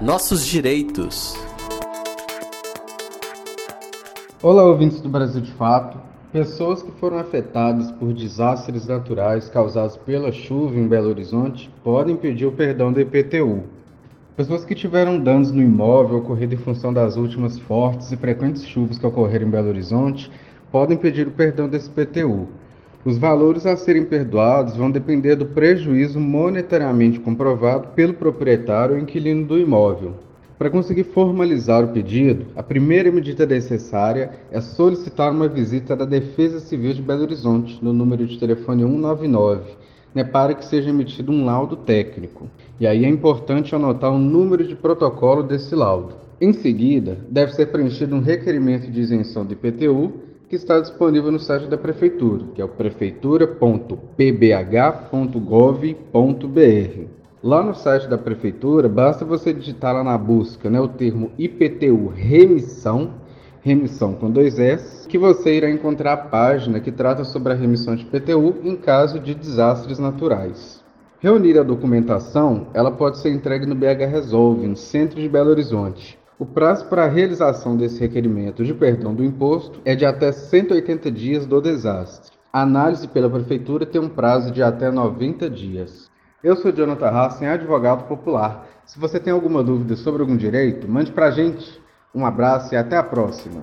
nossos direitos. Olá, ouvintes do Brasil de Fato. Pessoas que foram afetadas por desastres naturais causados pela chuva em Belo Horizonte podem pedir o perdão do IPTU. Pessoas que tiveram danos no imóvel ocorrido em função das últimas fortes e frequentes chuvas que ocorreram em Belo Horizonte podem pedir o perdão desse IPTU. Os valores a serem perdoados vão depender do prejuízo monetariamente comprovado pelo proprietário ou inquilino do imóvel. Para conseguir formalizar o pedido, a primeira medida necessária é solicitar uma visita da Defesa Civil de Belo Horizonte, no número de telefone 199, né, para que seja emitido um laudo técnico. E aí é importante anotar o número de protocolo desse laudo. Em seguida, deve ser preenchido um requerimento de isenção do IPTU que está disponível no site da Prefeitura, que é o prefeitura.pbh.gov.br. Lá no site da Prefeitura, basta você digitar lá na busca né, o termo IPTU remissão, remissão com dois S, que você irá encontrar a página que trata sobre a remissão de IPTU em caso de desastres naturais. Reunir a documentação, ela pode ser entregue no BH Resolve, no centro de Belo Horizonte. O prazo para a realização desse requerimento de perdão do imposto é de até 180 dias do desastre. A análise pela Prefeitura tem um prazo de até 90 dias. Eu sou Jonathan Hassen, advogado popular. Se você tem alguma dúvida sobre algum direito, mande para a gente. Um abraço e até a próxima.